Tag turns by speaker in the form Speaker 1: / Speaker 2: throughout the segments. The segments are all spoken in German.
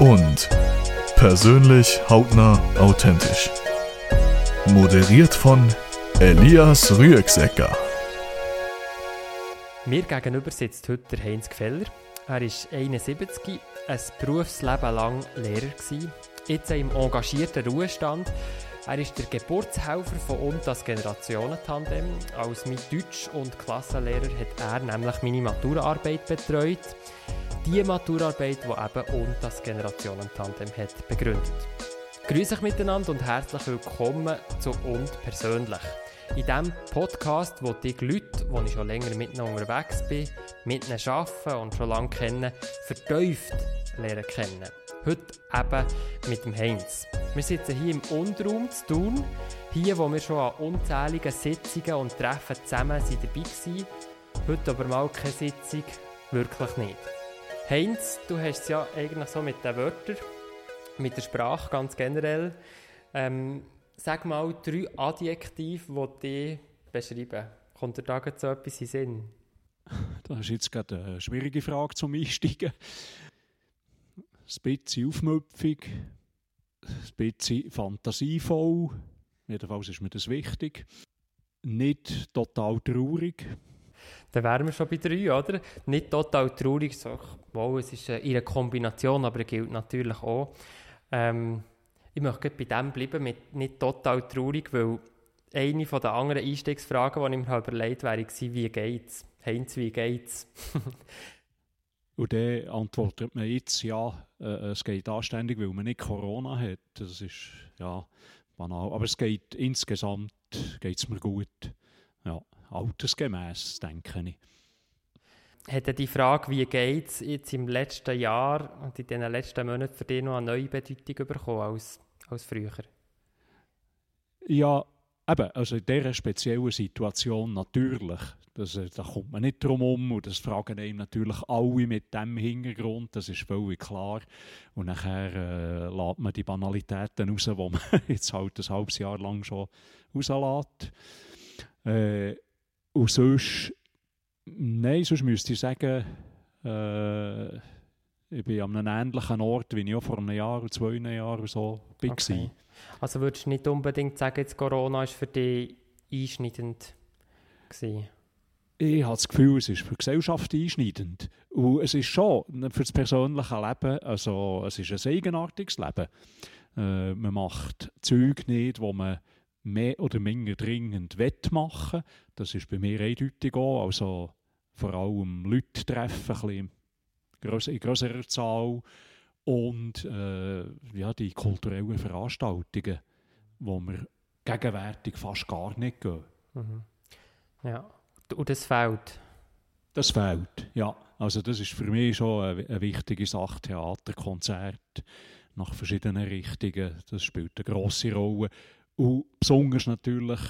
Speaker 1: und persönlich, hautnah, authentisch. Moderiert von Elias Rüegsecker.
Speaker 2: Mir gegenüber sitzt heute Heinz Gfeller. Er ist 71, ein Berufsleben lang Lehrer gewesen, jetzt im engagierten Ruhestand. Er ist der Geburtshelfer von uns als Generationentandem. Als mein Deutsch- und Klassenlehrer hat er nämlich meine Maturaarbeit betreut. Die Maturaarbeit, die eben und das Generationentandem hat begründet. Grüße euch miteinander und herzlich willkommen zu und persönlich. In diesem Podcast, wo die Leute, die ich schon länger mit ihnen unterwegs bin, mit ihnen arbeite und schon lange kenne, vertieft lernen kennen. Heute eben mit dem Heinz. Wir sitzen hier im Unterraum zu tun, hier wo wir schon an unzähligen Sitzungen und Treffen zusammen sind dabei waren. Heute aber mal keine Sitzung, wirklich nicht. Heinz, du hast es ja eigentlich so mit den Wörtern, mit der Sprache ganz generell. Ähm, sag mal drei Adjektive, die dich beschreiben. Kommt dir da so etwas in Sinn?
Speaker 3: Das ist jetzt gerade eine schwierige Frage zum Einsteigen. Ein bisschen aufmüpfig, ein bisschen fantasievoll. Jedenfalls ist mir das wichtig. Nicht total traurig.
Speaker 2: Dann wären wir schon bei drei, oder? Nicht total traurig, so, wow, es ist in einer Kombination, aber gilt natürlich auch. Ähm, ich möchte bei dem bleiben, mit nicht total traurig, weil eine der anderen Einstiegsfragen, die ich mir überlegt habe, wäre, wie geht's? Heinz, wie geht's?
Speaker 3: Und dann antwortet man jetzt, ja, äh, es geht anständig, weil man nicht Corona hat. Das ist, ja, banal. Aber es geht insgesamt geht's mir gut. Altersgemäß, denke ich.
Speaker 2: Hätte die Frage, wie geht es jetzt im letzten Jahr und in den letzten Monaten für dich noch eine neue Bedeutung bekommen als, als früher?
Speaker 3: Ja, eben, also in dieser speziellen Situation natürlich. Das, äh, da kommt man nicht drum herum und das fragen einem natürlich alle mit dem Hintergrund, das ist völlig klar. Und nachher äh, lässt man die Banalitäten raus, die man jetzt halt ein halbes Jahr lang schon rauslässt. Äh, und sonst, nein, sonst müsste ich sagen, äh, ich bin an einem ähnlichen Ort, wie ich auch vor einem Jahr oder zwei Jahren so war. Okay.
Speaker 2: Also würdest du nicht unbedingt sagen, jetzt Corona war für dich einschneidend gewesen?
Speaker 3: Ich habe das Gefühl, es ist für die Gesellschaft einschneidend. Und es ist schon für das persönliche Leben, also es ist ein eigenartiges Leben. Äh, man macht Zeug nicht, wo man mehr oder weniger dringend machen Das ist bei mir eindeutig auch. Also vor allem Leute treffen, in größerer Zahl. Und äh, ja, die kulturellen Veranstaltungen, wo wir gegenwärtig fast gar nicht gehen. Mhm.
Speaker 2: Ja. Und das fehlt?
Speaker 3: Das fehlt, ja. Also das ist für mich schon eine, eine wichtige Sache. Theater, Konzert nach verschiedenen Richtungen, das spielt eine grosse Rolle. Und besonders natürlich,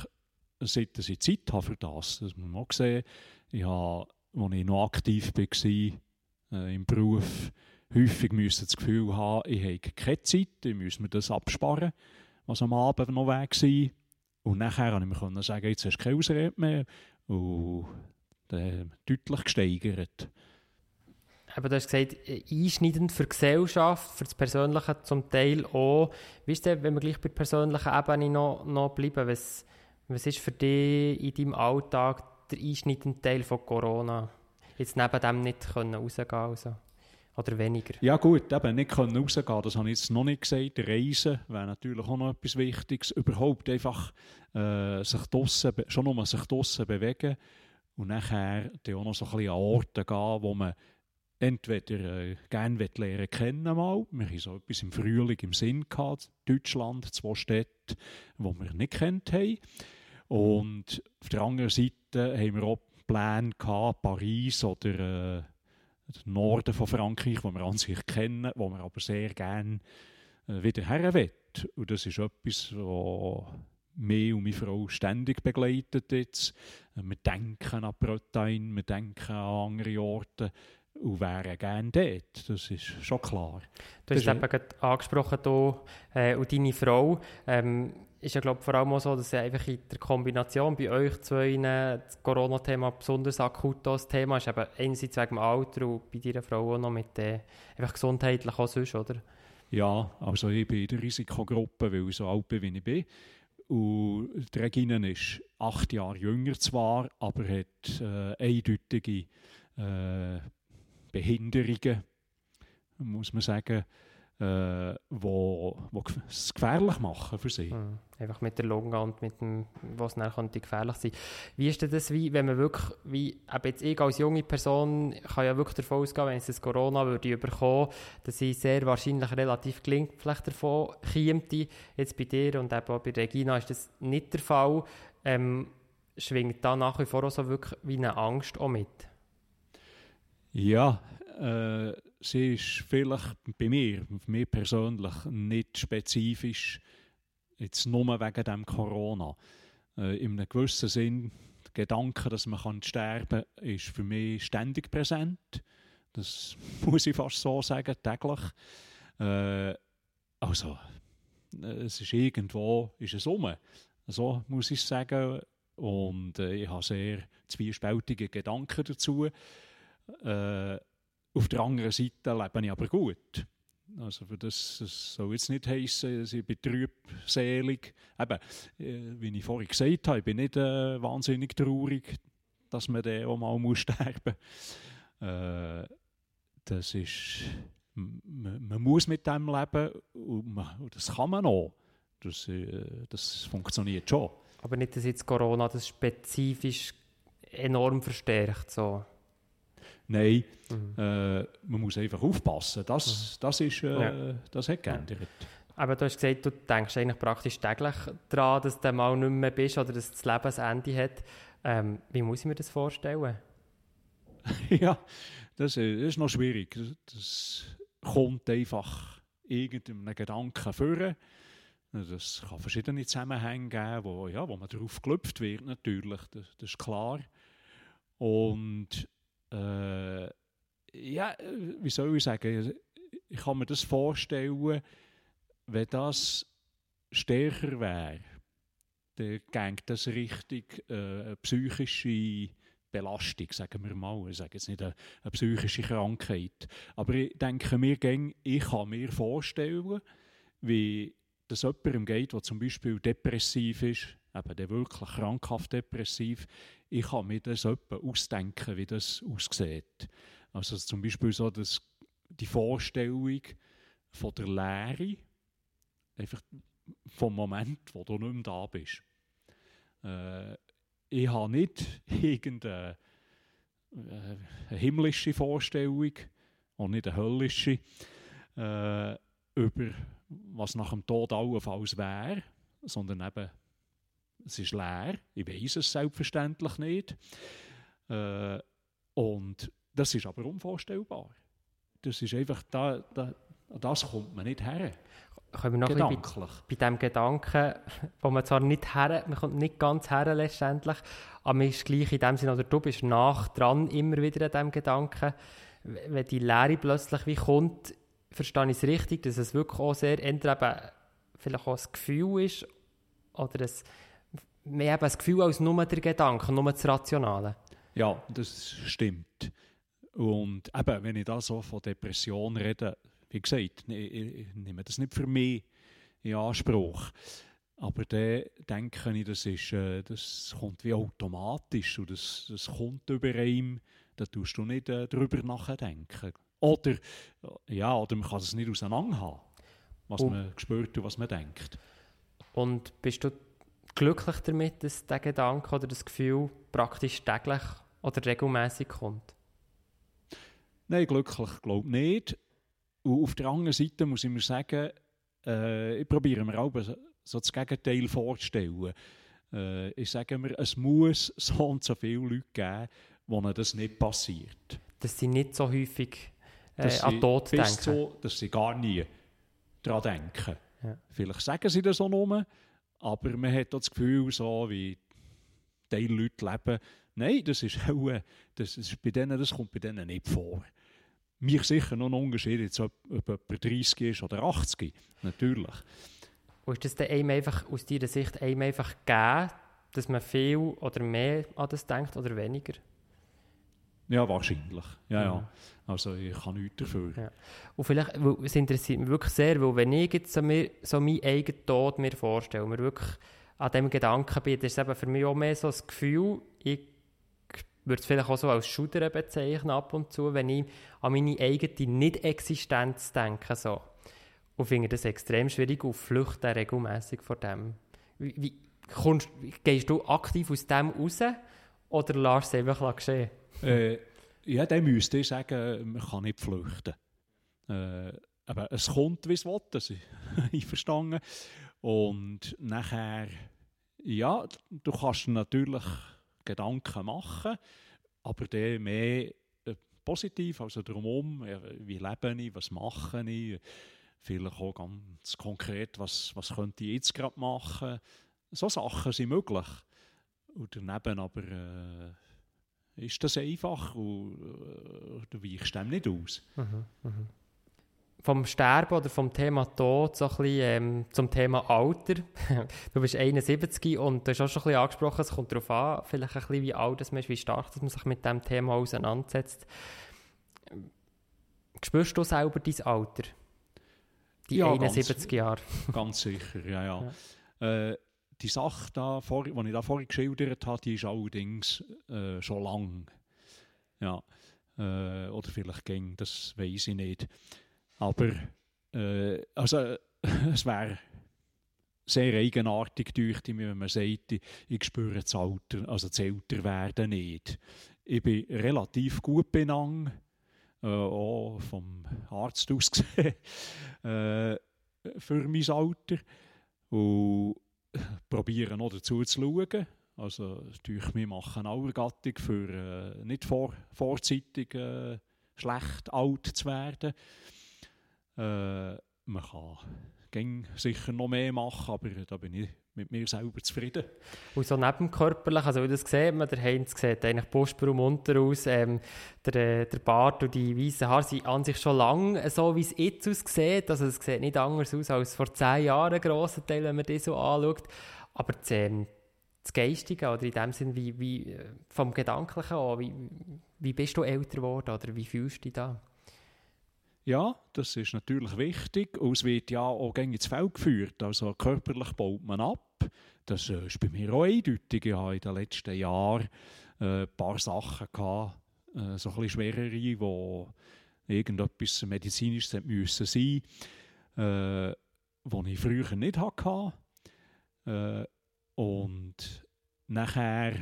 Speaker 3: seit ich Zeit habe für das. Das muss man auch sehen. Ich habe, als ich noch aktiv war äh, im Beruf, häufig müssen das Gefühl haben, ich habe keine Zeit, ich muss mir das absparen, was am Abend noch weg war. Und nachher konnte ich mir sagen, jetzt hast du keine Ausrede mehr und dann deutlich gesteigert.
Speaker 2: Aber du hast gesagt, einschneidend für die Gesellschaft, für das Persönliche zum Teil auch. Wie ist denn, wenn wir gleich bei der persönlichen Ebene noch, noch bleiben, was, was ist für dich in deinem Alltag der einschneidende Teil von Corona? Jetzt neben dem nicht können rausgehen also. Oder weniger?
Speaker 3: Ja gut, eben nicht können rausgehen, das habe ich jetzt noch nicht gesagt. Reisen wäre natürlich auch noch etwas Wichtiges. Überhaupt einfach äh, sich draussen, schon nur sich draussen bewegen und nachher auch noch so ein bisschen an Orte gehen, wo man entweder äh, gerne lernen kennen mal. Wir haben so etwas im Frühling im Sinn gehabt, Deutschland, zwei Städte, die wir nicht kennt haben. Und auf der anderen Seite haben wir auch Pläne gehabt, Paris oder äh, den Norden von Frankreich, wo wir an sich kennen, wo wir aber sehr gerne äh, wieder her Und das ist etwas, was mich und meine Frau ständig begleitet jetzt. Wir denken an Bretagne, wir denken an andere Orte und wären gerne dort. Das ist schon klar.
Speaker 2: Du hast eben gerade angesprochen, hier, äh, und deine Frau. Ähm, ist ja glaube vor allem auch so, dass einfach in der Kombination bei euch zwei das Corona-Thema besonders akut das Thema ist. Eben einerseits wegen dem Alter und bei deiner Frau auch noch mit äh, einfach gesundheitlich auch sonst, oder?
Speaker 3: Ja, also ich bin in der Risikogruppe, weil ich so alt bin, wie ich bin. Und die Regine ist acht Jahre jünger zwar, aber hat äh, eindeutige äh, Behinderungen, muss man sagen, äh, wo, wo es gefährlich machen für sie.
Speaker 2: Mhm. Einfach mit der Lunge und mit dem, was könnte gefährlich sein. Wie ist denn das, wie, wenn man wirklich, wie, eben jetzt ich als junge Person kann ja wirklich davon ausgehen, wenn es das Corona würde überkommen, dass ich sehr wahrscheinlich relativ glimpflich davon käme. Jetzt bei dir und eben auch bei Regina ist das nicht der Fall. Ähm, schwingt da nach wie vor auch so wirklich wie eine Angst auch mit?
Speaker 3: Ja, äh, sie ist vielleicht bei mir, für mich persönlich, nicht spezifisch, jetzt nur wegen dem Corona. Äh, in einem gewissen Sinn, der Gedanke, dass man sterben kann, ist für mich ständig präsent. Das muss ich fast so sagen, täglich. Äh, also, äh, es ist irgendwo, ist es um. So muss ich sagen. Und äh, ich habe sehr zwiespältige Gedanken dazu. Äh, auf der anderen Seite lebe ich aber gut. Also für das, das soll jetzt nicht heissen, dass ich betrübselig. Eben, äh, wie ich vorhin gesagt habe, ich bin nicht äh, wahnsinnig traurig, dass man dann auch mal muss sterben muss. Äh, das ist, man, man, muss mit dem leben und, man, und das kann man auch. Das, äh, das funktioniert schon.
Speaker 2: Aber nicht, dass jetzt Corona das spezifisch enorm verstärkt. So.
Speaker 3: Nein, mhm. äh, man muss einfach aufpassen. Das, mhm. das, ist, äh, ja. das hat geändert.
Speaker 2: Aber du hast gesagt, du denkst eigentlich praktisch täglich daran, dass du mal nicht mehr bist oder dass das Leben ein Ende hat. Ähm, wie muss ich mir das vorstellen?
Speaker 3: ja, das, ist noch schwierig. Das kommt einfach irgendeinem Gedanken führen. Das kann verschiedene Zusammenhänge geben, wo, ja, wo man darauf geklopft wird, natürlich. Das, das ist klar. Und äh, ja, wie soll ich sagen, ich kann mir das vorstellen, wenn das stärker wäre, dann geht das richtig äh, psychische Belastung, sagen wir mal. Ich sage jetzt nicht eine, eine psychische Krankheit. Aber ich denke mir, ich kann mir vorstellen, wie das jemandem geht, der zum Beispiel depressiv ist, eben der wirklich krankhaft depressiv, ich kann mir das etwa ausdenken, wie das aussieht. Also zum Beispiel so dass die Vorstellung von der Lehre, einfach vom Moment, wo du nicht mehr da bist. Äh, ich habe nicht irgendeine äh, himmlische Vorstellung, und nicht eine höllische, äh, über was nach dem Tod allenfalls wäre, sondern eben es ist leer. Ich weiß es selbstverständlich nicht. Äh, und das ist aber unvorstellbar. Das ist einfach, da, da, das kommt man nicht her.
Speaker 2: Können wir noch Gedanklich. Bei, bei diesem Gedanken, wo man zwar nicht her, man kommt nicht ganz her letztendlich, aber man ist gleich in dem Sinne, oder du bist nach dran immer wieder an diesem Gedanken, wenn die Lehre plötzlich wie kommt, verstehe ich es richtig, dass es wirklich auch sehr, entweder vielleicht auch ein Gefühl ist oder ein haben das Gefühl als nur der Gedanke, nur das Rationale.
Speaker 3: Ja, das stimmt. Und eben, wenn ich da so von Depression rede, wie gesagt, ich, ich nehme das nicht für mich in Anspruch. Aber dann denke ich, das, ist, äh, das kommt wie automatisch und das, das kommt über einem, da tust du nicht äh, darüber nachdenken. Oder, ja, oder man kann es nicht auseinanderhaben, was und, man spürt und was man denkt.
Speaker 2: Und bist du glücklich damit, dass der Gedanke oder das Gefühl praktisch täglich oder regelmäßig kommt?
Speaker 3: Nein, glücklich glaube ich nicht. Und auf der anderen Seite muss ich mir sagen, äh, ich probiere mir auch so das Gegenteil vorzustellen. Äh, ich sage mir, es muss so und so viele Leute geben, wo das nicht passiert.
Speaker 2: Dass sie nicht so häufig äh, an Tod denken.
Speaker 3: So, dass sie gar nie daran denken. Ja. Vielleicht sagen sie das auch nur, aber man hat das Gefühl, so wie die Leute leben, nein, das ist auch, das, ist bei denen, das kommt bei denen nicht vor. Mir sicher noch ein Unterschied, jetzt, ob, ob jemand 30 ist oder 80, natürlich.
Speaker 2: Und ist das dann einem einfach, aus deiner Sicht einem einfach gegeben, dass man viel oder mehr an das denkt oder weniger?
Speaker 3: Ja, wahrscheinlich. Ja, ja. Also ich kann nichts dafür.
Speaker 2: Ja. Und vielleicht, es interessiert mich wirklich sehr, weil wenn ich jetzt so, mir, so meinen eigenen Tod mir vorstelle, mir wirklich an dem Gedanken bin, das ist eben für mich auch mehr so das Gefühl, ich würde es vielleicht auch so als Schudern bezeichnen ab und zu, wenn ich an meine eigene Nicht-Existenz denke. So. Und finde das extrem schwierig und flüchte regelmäßig vor dem. Wie, wie kommst, gehst du aktiv aus dem raus oder lässt es einfach geschehen?
Speaker 3: Äh, ja, dann müsste ich sagen, man kann nicht flüchten. Äh, aber es kommt, wie es will, das ich verstanden. Und nachher, ja, du kannst natürlich Gedanken machen, aber der mehr äh, positiv, also drumherum, wie lebe ich, was mache ich, vielleicht auch ganz konkret, was, was könnte ich jetzt gerade machen. So Sachen sind möglich. Und daneben aber äh, ist das einfach und äh, du weichst dem nicht aus. Mhm,
Speaker 2: mh. Vom Sterben oder vom Thema Tod so ein bisschen, ähm, zum Thema Alter. du bist 71 und du hast auch schon ein bisschen angesprochen, es kommt darauf an, vielleicht ein bisschen wie alt man ist, wie stark dass man sich mit diesem Thema auseinandersetzt. Spürst du selber dein Alter? Die ja, 71 ganz, Jahre?
Speaker 3: ganz sicher, ja, ja. ja. Äh, die Sache, da, vor, die ich da vorhin geschildert habe, die ist allerdings äh, schon lang. Ja. Äh, oder vielleicht ging, das weiß ich nicht. Aber äh, also, es wäre sehr eigenartig, wenn man sagt, ich spüre das Alter, also das Älterwerden nicht. Ich bin relativ gut benannt, äh, auch vom Arzt aus gesehen, äh, für mein Alter. Und probieren noch dazu zu schauen. Also, natürlich, wir machen eine Gattung für äh, nicht vor, vorzeitig äh, schlecht alt zu werden. Äh, man kann sicher noch mehr machen, aber da bin ich mit mir selber zufrieden.
Speaker 2: Und so nebenkörperlich, also wie das sieht man, der Heinz sieht eigentlich Brustbrumm munter aus, ähm, der, äh, der Bart und die weißen Haare sind an sich schon lang so, wie es jetzt aussieht, also es sieht nicht anders aus als vor zehn Jahren, ein grosser Teil, wenn man das so anschaut, aber das, ähm, das Geistige oder in dem Sinn, wie, wie, äh, vom Gedanklichen auch, wie, wie bist du älter geworden oder wie fühlst du dich da?
Speaker 3: Ja, das ist natürlich wichtig. Und es wird ja auch ins Feld geführt. Also körperlich baut man ab. Das äh, ist bei mir auch eindeutig. Ich habe in den letzten Jahren äh, ein paar Sachen gehabt, äh, so ein bisschen schwerere, wo irgendetwas medizinisches müssen sein, äh, was ich früher nicht hatte. Äh, und nachher,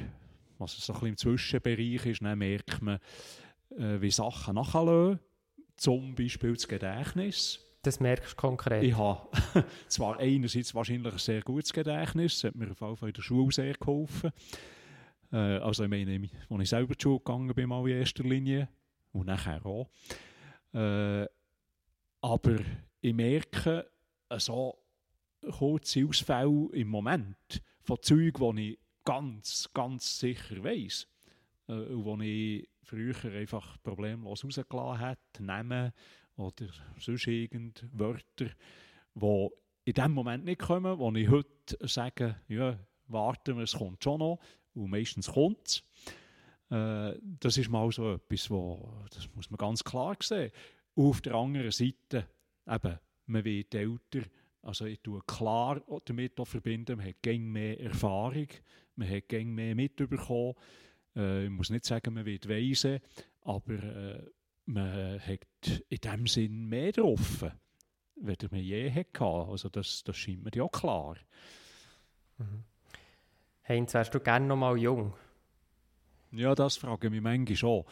Speaker 3: was so ein bisschen im Zwischenbereich ist, dann merkt man, äh, wie Sachen nachlassen zum Beispiel das Gedächtnis.
Speaker 2: Das merkst du konkret?
Speaker 3: Ich habe zwar einerseits wahrscheinlich ein sehr gutes Gedächtnis, das hat mir auf jeden Fall in der Schule sehr geholfen. Äh, also ich meine, als ich selber zur Schule gegangen bin, mal in erster Linie und nachher auch. Äh, aber ich merke, so kurze Ausfälle im Moment von Zeugen, die ich ganz, ganz sicher weiss äh, und wo ich früher einfach problemlos rausgelassen hat, Namen oder sonst irgend Wörter, die in dem Moment nicht kommen, wo ich heute sage, ja, warten wir, es kommt schon noch, und meistens kommt es. Äh, das ist mal so etwas, wo, das muss man ganz klar sehen. Und auf der anderen Seite, eben, man wird älter, also ich tue klar damit verbinden, man hat gäng mehr Erfahrung, man hat gäng mehr mitbekommen, äh, ich muss nicht sagen, man wird weise, aber äh, man hat in dem Sinn mehr drauf, als man je hatte. Also das, das scheint mir ja klar.
Speaker 2: Mhm. Heinz, wärst du gerne noch mal jung?
Speaker 3: Ja, das frage ich mich manchmal schon.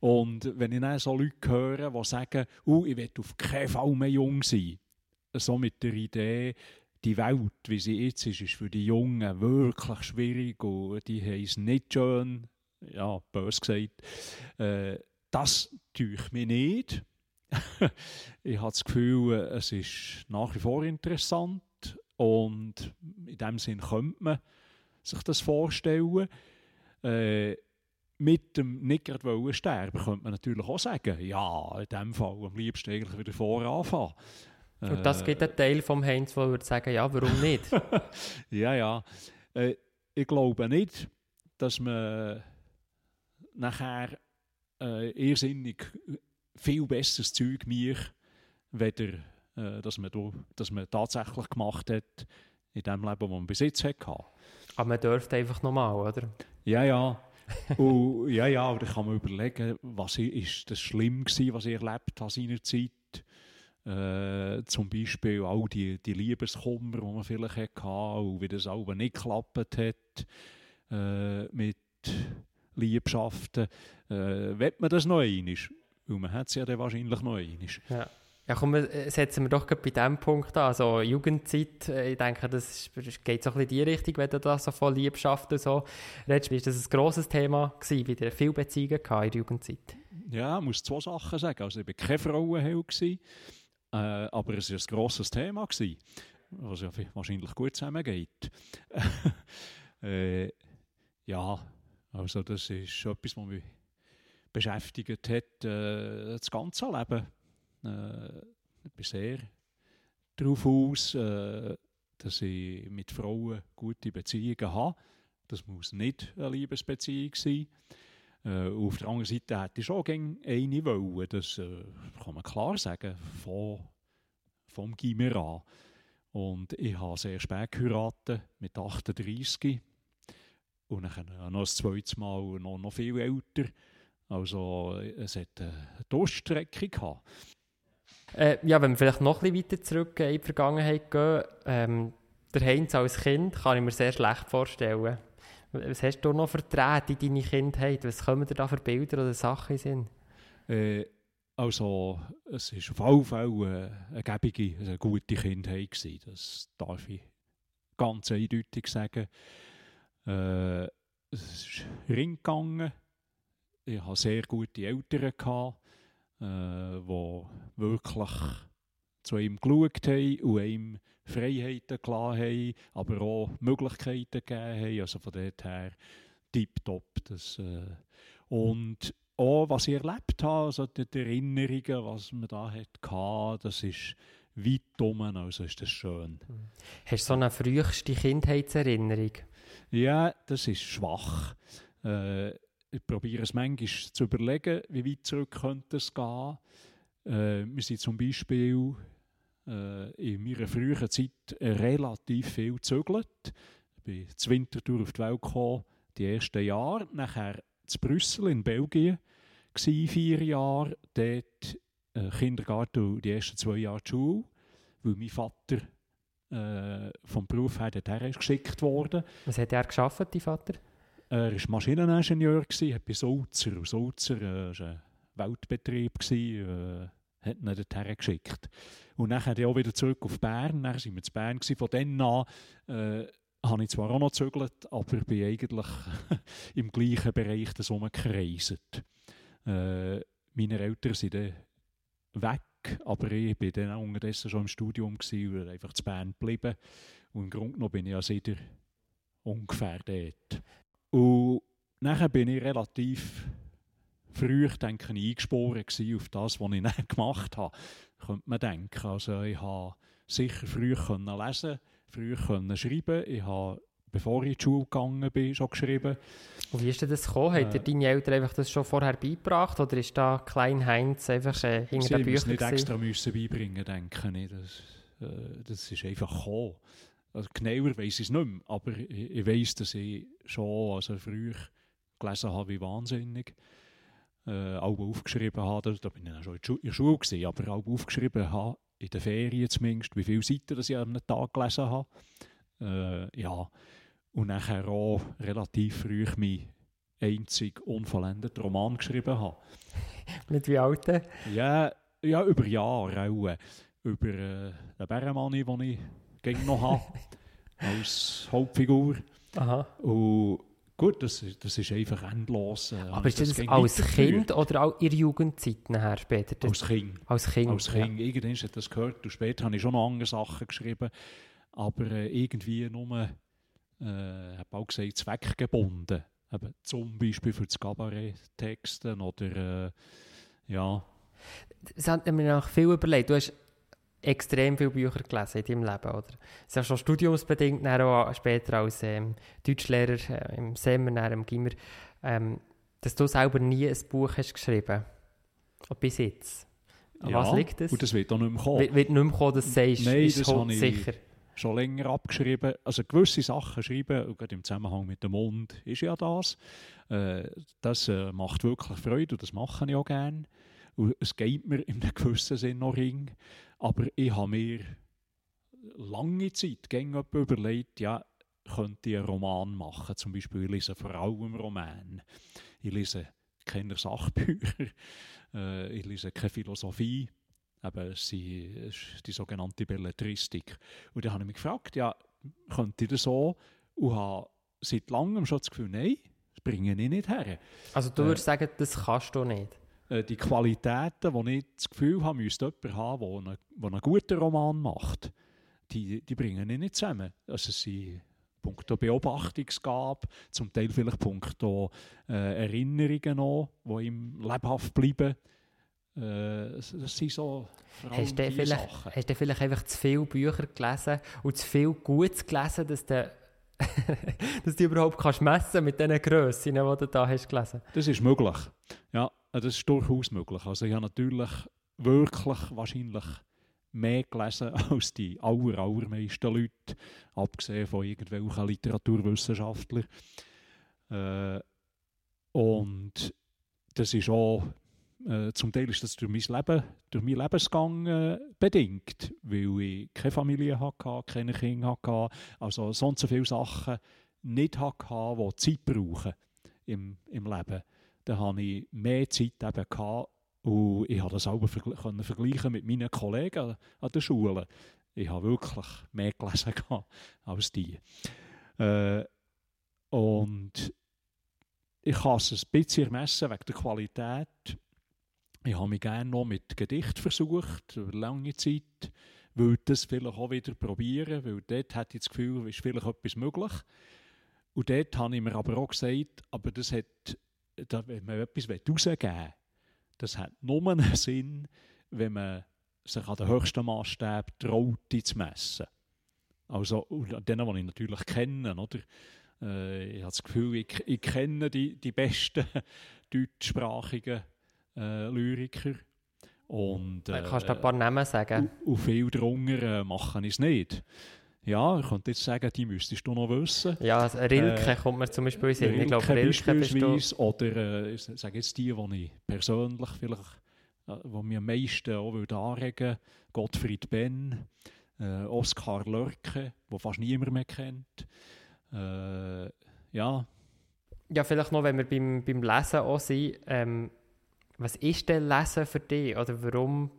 Speaker 3: Und wenn ich dann so Leute höre, die sagen, uh, ich will auf keinen Fall mehr jung sein, so mit der Idee, die Welt, wie sie jetzt ist, ist für die Jungen wirklich schwierig und die haben es nicht schön ja, bös gesagt, äh, das tue mir nicht. ich habe das Gefühl, es ist nach wie vor interessant und in dem Sinn könnte man sich das vorstellen. Äh, mit dem nicht gerade sterben, könnte man natürlich auch sagen, ja, in dem Fall am liebsten eigentlich wieder voranfangen.
Speaker 2: Und das gibt einen Teil vom Heinz, der würde sagen, ja, warum nicht?
Speaker 3: ja, ja. Äh, ich glaube nicht, dass man nachher äh, irrsinnig viel besseres Zeug mir, weder äh, dass, man da, dass man tatsächlich gemacht hat in dem Leben, das man bis jetzt hatte.
Speaker 2: Aber man dürfte einfach nochmal, oder?
Speaker 3: Ja, ja. Und, ja, ja, aber da kann man überlegen, was ist das schlimm gewesen, was ich erlebt habe seinerzeit. Äh, zum Beispiel all die, die Liebeskummer, die man vielleicht hatte und wie das auch nicht geklappt hat äh, mit Liebschaften. Äh, wird man das noch einmal? Weil man hat es ja dann wahrscheinlich noch einmal.
Speaker 2: Ja. Ja, komm, äh, setzen wir doch bei diesem Punkt an. Also Jugendzeit, äh, ich denke, das geht so ein bisschen in die Richtung, wenn du da so von Liebschaften so redest. Ist das ein grosses Thema gewesen, wieder viele Beziehungen in der Jugendzeit?
Speaker 3: Ja, ich muss zwei Sachen sagen. Also ich war keine Frauenheld, äh, aber es war ein grosses Thema, gewesen, was ja wahrscheinlich gut zusammengeht. äh, ja, also das ist etwas, was mich beschäftigt hat, äh, das ganze Leben. Äh, ich bin sehr darauf aus, äh, dass ich mit Frauen gute Beziehungen habe. Das muss nicht eine Liebesbeziehung sein. Äh, auf der anderen Seite hätte ich schon gerne eine wollen. Das äh, kann man klar sagen, von, vom Gimmer an. Und ich habe sehr spät geheiratet, mit 38. Und dann noch ein zweites Mal noch, noch viel älter. Also es hat eine Durststrecke gehabt.
Speaker 2: Äh, ja, wenn wir vielleicht noch ein bisschen weiter zurück in die Vergangenheit gehen, ähm, der Heinz als Kind kann ich mir sehr schlecht vorstellen. Was hast du noch vertreten in deine Kindheit? Was kommen dir da für Bilder oder Sachen in
Speaker 3: äh, also, es war auf jeden Fall eine gebige, eine gute Kindheit. Gewesen. Das darf ich ganz eindeutig sagen. Äh, es ist Ring gegangen. Ich hatte sehr gute Eltern. Gehabt äh, die wirklich zu ihm geschaut haben und ihm Freiheiten gelassen haben, aber auch Möglichkeiten gegeben haben. Also von dort her tipptopp. Das, äh, und auch, was ich erlebt habe, also die, Erinnerungen, was man da hatte, das ist weit um, also ist das schön.
Speaker 2: Hast du so eine früheste Kindheitserinnerung?
Speaker 3: Ja, das ist schwach. Äh, ich probiere es manchmal zu überlegen, wie weit zurück könnte es gehen. Äh, wir sind zum Beispiel äh, in meiner frühen Zeit relativ viel gezögert. Ich bin zu Winterthur auf die Welt gekommen, die ersten Jahre. Nachher zu Brüssel in Belgien, war vier Jahre. Dort äh, Kindergarten die ersten zwei Jahre Schule, weil mein Vater äh, vom Beruf her dorthin geschickt wurde.
Speaker 2: Was hat er geschafft, dein Vater?
Speaker 3: Er war Maschineningenieur, hat bei Sulzer. Sulzer war äh, ein Weltbetrieb, äh, hat ihn dorthin geschickt. Und dann er auch wieder zurück auf Bern. Dann waren wir zu Bern. Von dann an äh, habe ich zwar auch noch gezögert, aber bin eigentlich im gleichen Bereich das umgekreiset. Äh, meine Eltern sind dann weg, aber ich war dann unterdessen schon im Studium und einfach zu Bern geblieben. Und im Grunde genommen bin ich ja wieder ungefähr dort. Und nachher bin ich relativ früh, denke ich, eingesporen auf das, was ich dann gemacht habe. Könnte man denken. Also ich habe sicher früh lesen, früh schreiben. Ich habe, bevor ich in die Schule gegangen bin, schon geschrieben.
Speaker 2: Und wie ist denn das gekommen? Äh, Hat dir deine Eltern einfach das schon vorher beigebracht oder ist da Klein Heinz einfach äh, hinter den Büchern?
Speaker 3: Sie nicht extra müssen beibringen, denke ich. Das, äh, das ist einfach gekommen. Also genauer weiß ich es nicht mehr, aber ich, ich weiß, dass ich schon also früh gelesen habe wie wahnsinnig. Äh, auch aufgeschrieben habe, da bin ich dann schon in der Schule gewesen, aber auch aufgeschrieben habe, in den Ferien zumindest, wie viele Seiten das ich an einem Tag gelesen habe. Äh, ja, und nachher auch relativ früh meinen einzig unvollendeten Roman geschrieben habe.
Speaker 2: Mit wie alten?
Speaker 3: Ja, ja, über Jahre auch. Über äh, den Bärenmann, den ich ging noch habe, als Hauptfigur.
Speaker 2: Aha.
Speaker 3: Und gut, das, das ist einfach endlos. Äh,
Speaker 2: Aber ist das, das als Kind oder auch in der Jugendzeit nachher später?
Speaker 3: als Kind.
Speaker 2: Als Kind,
Speaker 3: als kind. Ja. Irgendwann hat das gehört und später habe ich schon noch andere Sachen geschrieben. Aber äh, irgendwie nur, äh, habe auch gesagt, zweckgebunden. Eben, zum Beispiel für das Kabarett-Texten oder äh, ja.
Speaker 2: Das hat mir nach viel überlegt. Du hast extrem viele Bücher gelesen in deinem Leben, oder? Es ist schon studiumsbedingt, auch später als ähm, Deutschlehrer äh, im Semmer, im Gimmer. Ähm, Dass du selber nie ein Buch hast geschrieben hast. Bis jetzt. An
Speaker 3: ja,
Speaker 2: was liegt das?
Speaker 3: Und das wird auch nicht mehr kommen.
Speaker 2: Wird, wird nicht mehr kommen, dass du sagst,
Speaker 3: Nein,
Speaker 2: ist
Speaker 3: das
Speaker 2: ho-
Speaker 3: habe ich-
Speaker 2: sicher.
Speaker 3: Schon länger abgeschrieben. Also gewisse Sachen schreiben, gerade im Zusammenhang mit dem Mund, ist ja das. Äh, das äh, macht wirklich Freude und das mache ich auch gerne. Und es geht mir in einem gewissen Sinn noch ring. Aber ich habe mir lange Zeit überlegt, ja, könnte ich einen Roman machen. Zum Beispiel, ich lese vor allem Roman. Ich lese keine Sachbücher. Äh, ich lese keine Philosophie. Eben, sie die sogenannte Belletristik. Und dann habe ich mich gefragt, ja, könnte ich das so? Und habe seit langem schon das Gefühl, nein, das bringe ich nicht her.
Speaker 2: Also du
Speaker 3: Äh,
Speaker 2: würdest sagen, das kannst du nicht.
Speaker 3: Äh, die Qualitäten, die ich das Gefühl habe, müsste jemand haben, der einen, der einen guten Roman macht, die, die bringen ich nicht zusammen. Also sie punkto Beobachtungsgabe, zum Teil vielleicht punkto äh, Erinnerungen noch, die ihm lebhaft bleiben. Äh, das, das sind so
Speaker 2: Hast du, vielleicht,
Speaker 3: Sachen.
Speaker 2: hast du vielleicht einfach zu viele Bücher gelesen und zu viel Gutes gelesen, dass du, dass du überhaupt kannst messen mit diesen Grössen, die du da hast gelesen
Speaker 3: Das ist möglich. Ja, das ist durchaus möglich. Also ich habe natürlich wirklich wahrscheinlich mehr gelesen als die aller, allermeisten Leute, abgesehen von irgendwelchen Literaturwissenschaftlern. Äh, und das ist auch, äh, zum Teil ist das durch mein Leben, durch meinen Lebensgang äh, bedingt, weil ich keine Familie hatte, keine Kinder hatte, also sonst so viele Sachen nicht hatte, die Zeit brauchen im, im Leben. Da hatte ich mehr Zeit eben gehabt, und ich konnte das vergl können vergleichen mit meinen Kollegen an der Schule. Ich habe wirklich mehr gelesen als die. Äh, und ich kann es ein bisschen ermessen wegen der Qualität. Ich habe mich gerne noch mit Gedicht versucht, über lange Zeit. Will das vielleicht auch wieder probieren, weil dort hätte ich das Gefühl, ist vielleicht etwas möglich. Und dort habe ich mir aber auch gesagt, aber das hat, wenn man etwas rausgeben will, das hat nur einen Sinn, wenn man sich an den höchsten Maßstab traut, die zu messen. Also denen, die ich natürlich kenne, oder? Äh, ich habe das Gefühl, ich, ich kenne die, die besten deutschsprachigen äh, Lyriker. Und,
Speaker 2: Äh, kannst du ein paar Namen sagen?
Speaker 3: und, und viel drunter äh, machen es nicht. Ja, ich könnte jetzt sagen, die müsstest du noch wissen.
Speaker 2: Ja, also Rilke
Speaker 3: Äh,
Speaker 2: kommt mir zum Beispiel in Sinn. Ich glaube,
Speaker 3: Rilke
Speaker 2: Rilke bist du...
Speaker 3: beispielsweise, oder äh, ich sage jetzt die, die ich persönlich vielleicht, äh, die mich am meisten auch würde anregen Gottfried Benn, äh, Oskar Lörke, den fast niemand mehr kennt. Äh, ja,
Speaker 2: Ja, vielleicht noch, wenn wir beim, beim Lesen auch sind. Ähm, was ist denn Lesen für dich? Oder warum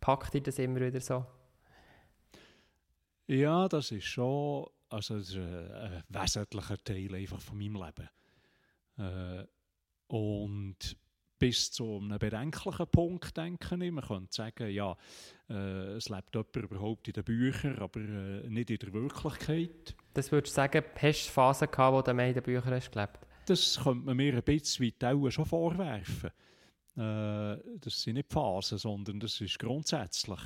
Speaker 2: packt dich das immer wieder so?
Speaker 3: ja, das ist schon also das ist ein, wesentlicher Teil einfach von meinem Leben. Äh, und bis zu einem bedenklichen Punkt, denke ich. Man könnte sagen, ja, äh, es lebt jemand überhaupt in den Büchern, aber äh, nicht in der Wirklichkeit.
Speaker 2: Das würdest du sagen, hast du Phasen gehabt, wo du mehr in den Büchern hast gelebt?
Speaker 3: Das könnte man mir ein bisschen weit schon vorwerfen. Äh, das sind nicht Phasen, sondern das ist grundsätzlich.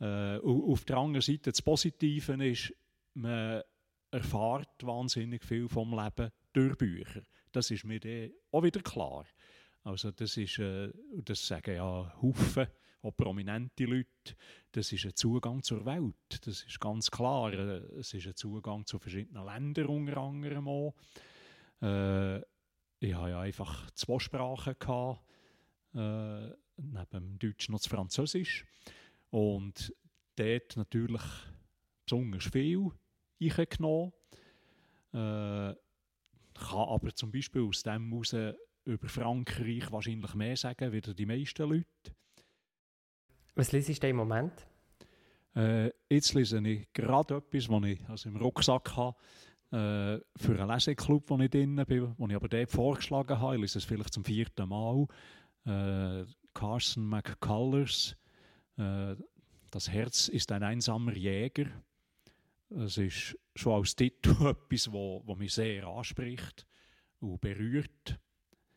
Speaker 3: Äh, auf der anderen Seite, das Positive ist, man erfahrt wahnsinnig viel vom Leben durch Bücher. Das ist mir dann auch wieder klar. Also das ist, äh, das sagen ja Haufen, auch prominente Leute, das ist ein Zugang zur Welt. Das ist ganz klar. Äh, Es ist ein Zugang zu verschiedenen Ländern unter anderem auch. Äh, ich hatte ja einfach zwei Sprachen, gehabt, äh, neben dem Deutsch noch das Französisch. Und dort natürlich besonders viel eingenommen. Äh, kann aber zum Beispiel aus dem heraus über Frankreich wahrscheinlich mehr sagen, wie die meisten Leute.
Speaker 2: Was liest du im Moment?
Speaker 3: Äh, jetzt lese ich gerade etwas, was ich also im Rucksack habe, äh, für einen Leseclub, wo ich drin bin, wo ich aber dort vorgeschlagen habe. Ich lese es vielleicht zum vierten Mal. Äh, Carson McCullers, äh, Das Herz ist ein einsamer Jäger. Es ist schon als Titel etwas, wo, wo mich sehr anspricht und berührt.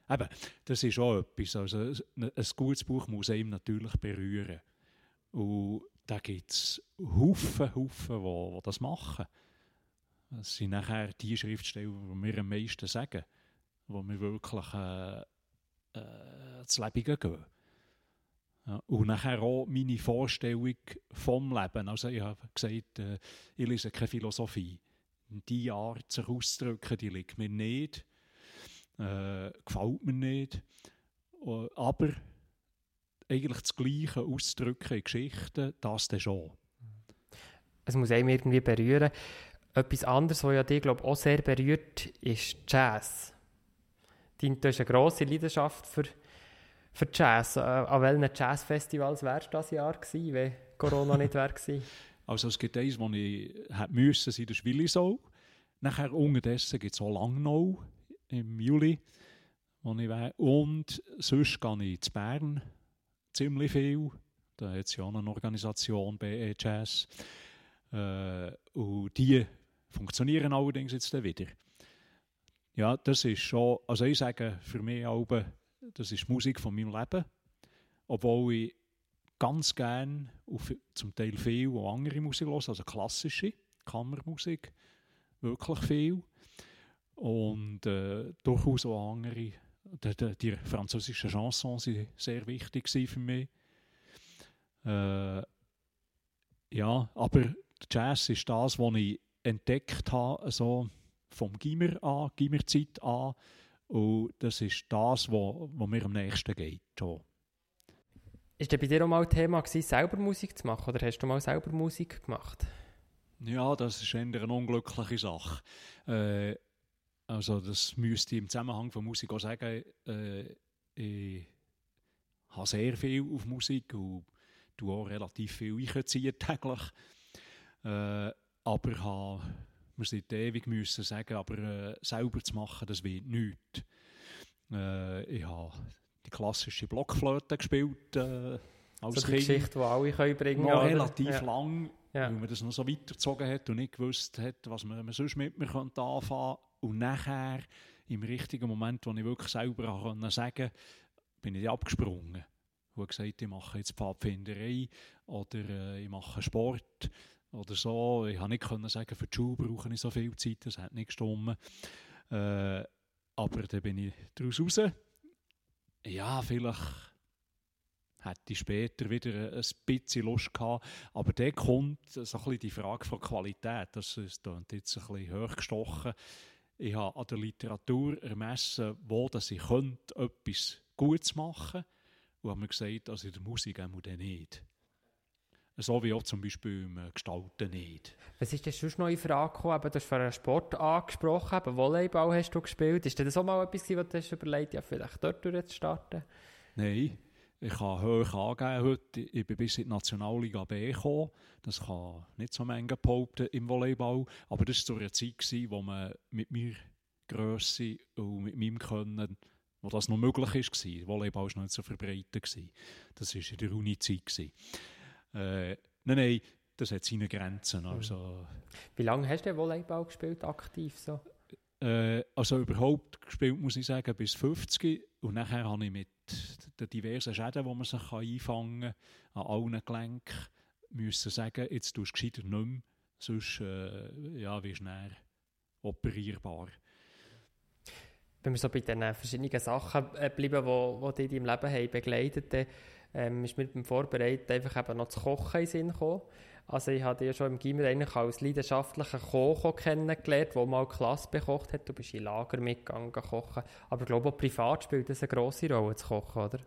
Speaker 3: Eben, das ist auch etwas. Also, ein ein gutes Buch muss einem natürlich berühren. Und da gibt es Haufen, Haufen, die, die das machen. Das sind nachher die Schriftsteller, die mir am meisten sagen. Die mir wirklich äh, das Leben gehen. Ja, und nachher auch meine Vorstellung vom Leben. Also ich habe gesagt, äh, ich lese keine Philosophie. Die Art, sich auszudrücken, die liegt mir nicht. Äh, gefällt mir nicht. Uh, aber eigentlich das Gleiche auszudrücken in Geschichten, das dann schon.
Speaker 2: Es muss einem irgendwie berühren. Etwas anderes, was ja dich glaube auch sehr berührt, ist Jazz. Du hast eine grosse Leidenschaft für, für Jazz. Äh, an welchen Jazzfestivals wärst du das Jahr gewesen, wenn Corona nicht wäre
Speaker 3: Also es gibt eins, wo ich hätte müssen sein, das ist Willisau. Nachher unterdessen gibt es auch Langnau im Juli, wo ich wäre. Und sonst gehe ich zu Bern ziemlich viel. Da hat es ja auch eine Organisation, BE Jazz. Äh, und die funktionieren allerdings jetzt wieder. Ja, das ist schon, also ich sage für mich auch, das ist Musik von meinem Leben. Obwohl ich ganz gerne auf zum Teil viel und andere Musik höre, also klassische Kammermusik, wirklich viel. Und äh, durchaus auch andere. Die, die, die französischen Chansons waren sehr wichtig für mich. Äh, ja, aber Jazz ist das, was ich entdeckt habe, so vom Gimmer an, Gimmerzeit an. Und das ist das, was, mir am nächsten geht. Schon.
Speaker 2: Ist das bei dir auch mal Thema gewesen, selber Musik zu machen? Oder hast du mal selber Musik gemacht?
Speaker 3: Ja, das ist eher eine unglückliche Sache. Äh, also das müsste ich im Zusammenhang von Musik auch sagen, äh, ich habe sehr viel auf Musik und tue auch relativ viel einziehen täglich. Äh, aber habe wir sind ewig müssen sagen, aber äh, selber zu machen, das wird nichts. Äh, ich habe die klassische Blockflöte gespielt äh,
Speaker 2: als so die kind. Geschichte, die alle können bringen
Speaker 3: können. relativ ja. lang, ja. weil man das noch so weitergezogen hat und nicht gewusst hat, was man, man sonst mit mir könnte anfangen Und nachher, im richtigen Moment, wo ich wirklich selber konnte sagen bin ich abgesprungen. Ich habe gesagt, ich mache jetzt Pfadfinderei oder äh, ich mache Sport oder so. Ich konnte nicht können sagen, für die Schule brauche ich so viel Zeit, das hat nicht gestimmt. Äh, aber dann bin ich daraus raus. Ja, vielleicht hätte ich später wieder ein bisschen Lust gehabt. Aber dann kommt so ein bisschen die Frage von Qualität. Das ist jetzt ein bisschen hochgestochen. Ich habe an der Literatur ermessen, wo dass ich könnte, etwas Gutes machen könnte. Und habe mir gesagt, also in der Musik auch nicht. So wie auch zum Beispiel im Gestalten nicht.
Speaker 2: Was ist denn sonst noch in Frage gekommen? Du hast von einem Sport angesprochen, eben Volleyball hast du gespielt. Ist das auch mal etwas, was du hast überlegt ja, vielleicht dort zu starten?
Speaker 3: Nein, ich kann hoch angeben heute. Ich bin bis in die Nationalliga B gekommen. Das kann nicht so Menge behaupten im Volleyball. Aber das war zu einer Zeit, gewesen, wo man mit mir Grösse und mit meinem Können wo das noch möglich war. Volleyball war noch nicht so verbreitet. Das war in der Uni-Zeit. Äh, nein, nein, das hat seine Grenzen. Also,
Speaker 2: Wie lange hast du Volleyball gespielt, aktiv so?
Speaker 3: Äh, also überhaupt gespielt, muss ich sagen, bis 50. Und nachher habe ich mit den diversen Schäden, die man sich einfangen kann, an allen Gelenken, müssen sagen, jetzt tust du gescheiter nicht mehr, sonst äh, ja, wirst du näher operierbar.
Speaker 2: Wenn wir so bei den verschiedenen Sachen äh, bleiben, die, die dich im Leben haben begleitet haben, ähm, ist mir beim Vorbereiten einfach eben noch das Kochen in Sinn gekommen. Also ich habe dich schon im Gimmer eigentlich als leidenschaftlichen Koch kennengelernt, der mal Klasse bekocht hat. Du bist in Lager mitgegangen kochen. Aber ich glaube auch privat spielt das eine grosse Rolle, zu kochen, oder?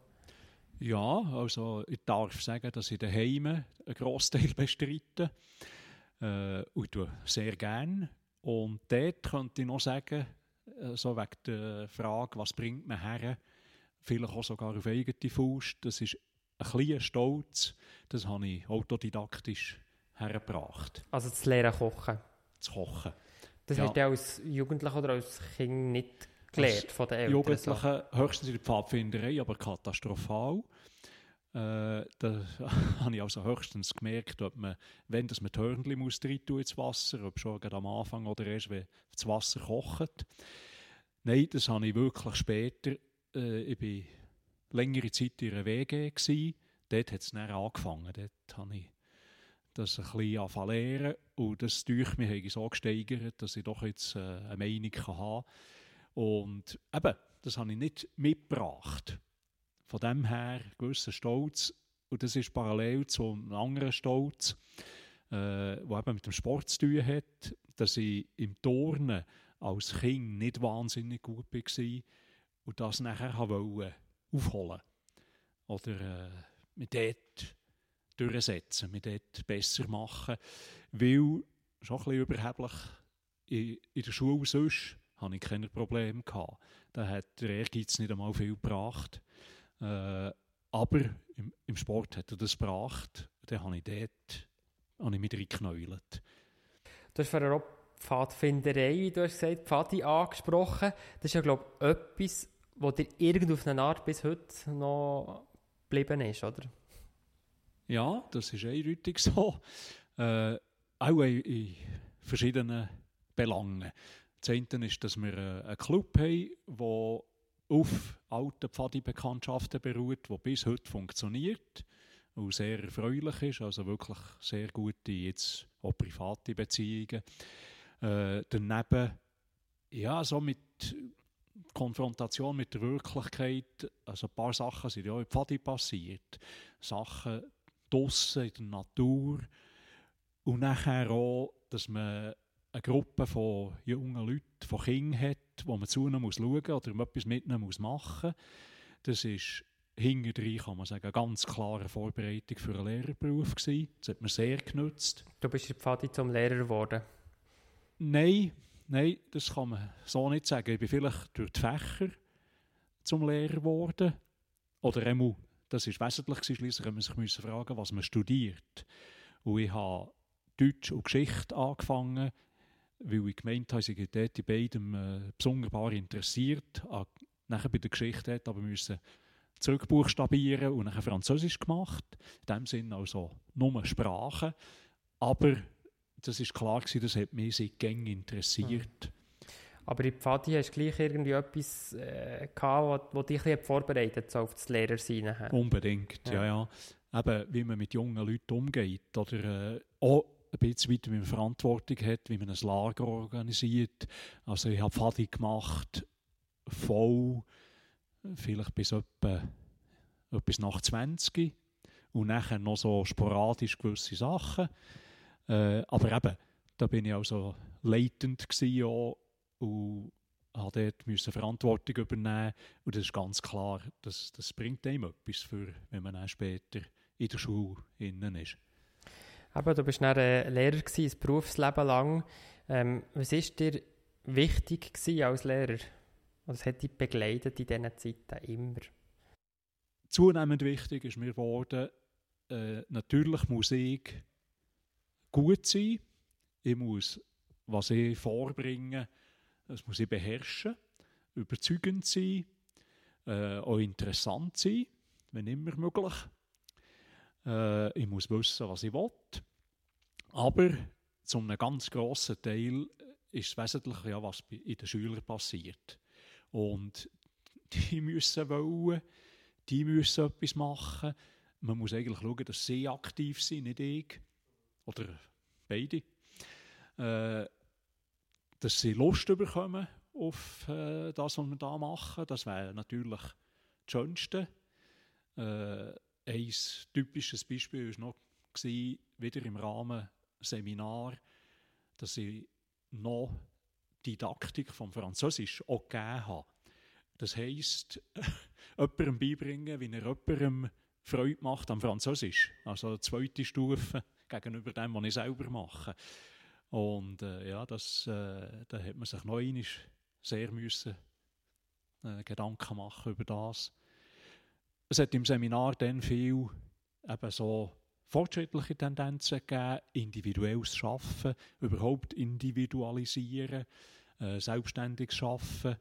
Speaker 3: Ja, also ich darf sagen, dass ich daheim einen Großteil bestreite. Äh, und tue sehr gerne. Und dort könnte ich noch sagen, äh, so wegen der Frage, was bringt man her, vielleicht auch sogar auf eigene Faust, das ist ein kleiner Stolz, das habe ich autodidaktisch hergebracht.
Speaker 2: Also zu lernen kochen?
Speaker 3: Zu kochen.
Speaker 2: Das ja. wird ja als Jugendlicher oder als Kind nicht gelernt von den Eltern?
Speaker 3: Jugendliche so. höchstens in der Pfadfinderei, aber katastrophal. Äh, da habe ich also höchstens gemerkt, ob man, wenn das mit Hörnli muss reintun ins Wasser, ob schon am Anfang oder erst, wenn das Wasser kocht. Nein, das habe ich wirklich später. Äh, ich war längere Zeit in einer WG. Gewesen. Dort hat es dann angefangen. Dort habe ich das ein bisschen anfangen Und das durch mich habe so gesteigert, dass ich doch jetzt äh, eine Meinung haben kann. Und eben, das habe ich nicht mitgebracht von dem her einen gewissen Stolz. Und das ist parallel zu einem anderen Stolz, äh, der eben mit dem Sport zu tun hat, dass ich im Turnen als Kind nicht wahnsinnig gut war und das nachher wollte aufholen oder äh, mit dort durchsetzen, mit dort besser machen, weil, schon ein bisschen überheblich, in, in der Schule sonst hatte ich keine Probleme. Gehabt. Da hat der Ehrgeiz nicht einmal viel gebracht. Äh, aber im, im, Sport hat er das gebracht. Dann habe ich dort habe ich mich reingeknäult.
Speaker 2: Du hast vorher auch Pfadfinderei, du hast gesagt, Pfadi angesprochen. Das ist ja, glaube ich, etwas, was dir irgend auf eine Art bis heute noch geblieben ist, oder?
Speaker 3: Ja, das ist eindeutig so. Äh, auch in verschiedenen Belangen. Das eine ist, dass wir äh, einen Club haben, der auf alten Pfadi-Bekanntschaften beruht, der bis heute funktioniert und sehr erfreulich ist, also wirklich sehr gute, jetzt auch private Beziehungen. Äh, daneben, ja, so mit Konfrontation mit der Wirklichkeit, also ein paar Sachen sind ja auch in Pfadi passiert. Sachen draussen in der Natur und nachher auch, dass man eine Gruppe von jungen Leuten, von Kindern hat, wo man zu ihnen muss schauen oder etwas mit ihnen muss machen muss. Das ist hinterdrein, kann man sagen, eine ganz klare Vorbereitung für einen Lehrerberuf gewesen. Das hat mir sehr genützt.
Speaker 2: Du bist in Pfadi zum Lehrer geworden?
Speaker 3: Nein, nein, das kann man so nicht sagen. Ich bin vielleicht durch die Fächer zum Lehrer geworden. Oder einmal, das ist wesentlich schliesslich man sich fragen, was man studiert. Und ich habe Deutsch und Geschichte angefangen weil ich gemeint habe, ich dort in beidem äh, besonders interessiert. Nachher bei der Geschichte hat aber müssen zurückbuchstabieren und nachher Französisch gemacht. In dem Sinne also nur Sprachen. Aber das ist klar gewesen, das hat mich seit Gängen interessiert. Mhm.
Speaker 2: Aber in Pfadi hast du gleich irgendwie etwas äh, gehabt, was dich ein vorbereitet so auf das Lehrersein.
Speaker 3: Unbedingt, ja. ja, ja. Eben, wie man mit jungen Leuten umgeht. Oder äh, auch ein bisschen weiter, wie man Verantwortung hat, wie man ein Lager organisiert. Also ich habe Fadi gemacht, voll, vielleicht bis etwa, etwas nach 20 und nachher noch so sporadisch gewisse Sachen. Äh, aber eben, da bin ich also leitend gewesen und habe dort müssen Verantwortung übernehmen und das ist ganz klar, das, das bringt einem etwas, für, wenn man dann später in der Schule innen ist.
Speaker 2: Aber du bist dann äh, Lehrer gewesen, ein Berufsleben lang. Ähm, was war dir wichtig als Lehrer? Was hat dich begleitet in diesen Zeiten immer?
Speaker 3: Zunehmend wichtig ist mir geworden, äh, natürlich muss ich gut sein. Ich muss, was ich vorbringe, das muss ich beherrschen, überzeugend sein, äh, auch interessant sein, wenn immer möglich. Äh, ich muss wissen, was ich will. Aber zu einem ganz grossen Teil ist es wesentlich, ja, was in den Schülern passiert. Und die müssen wollen, die müssen etwas machen. Man muss eigentlich schauen, dass sie aktiv sind, nicht ich. Oder beide. Äh, dass sie Lust bekommen auf äh, das, was wir da machen. Das wäre natürlich das Schönste. Äh, ein typisches Beispiel war noch, gewesen, wieder im Rahmen Seminar, dass ich noch Didaktik vom Französisch auch gegeben habe. Das heisst, jemandem beibringen, wie er jemandem Freude macht am Französisch. Also zweite Stufe gegenüber dem, was ich selber mache. Und äh, ja, das, äh, da hat man sich noch einmal sehr müssen, äh, Gedanken machen über das. Es hat im Seminar dann viel eben so fortschrittliche Tendenzen gegeben, individuelles Schaffen, überhaupt individualisieren, äh, selbstständiges Schaffen.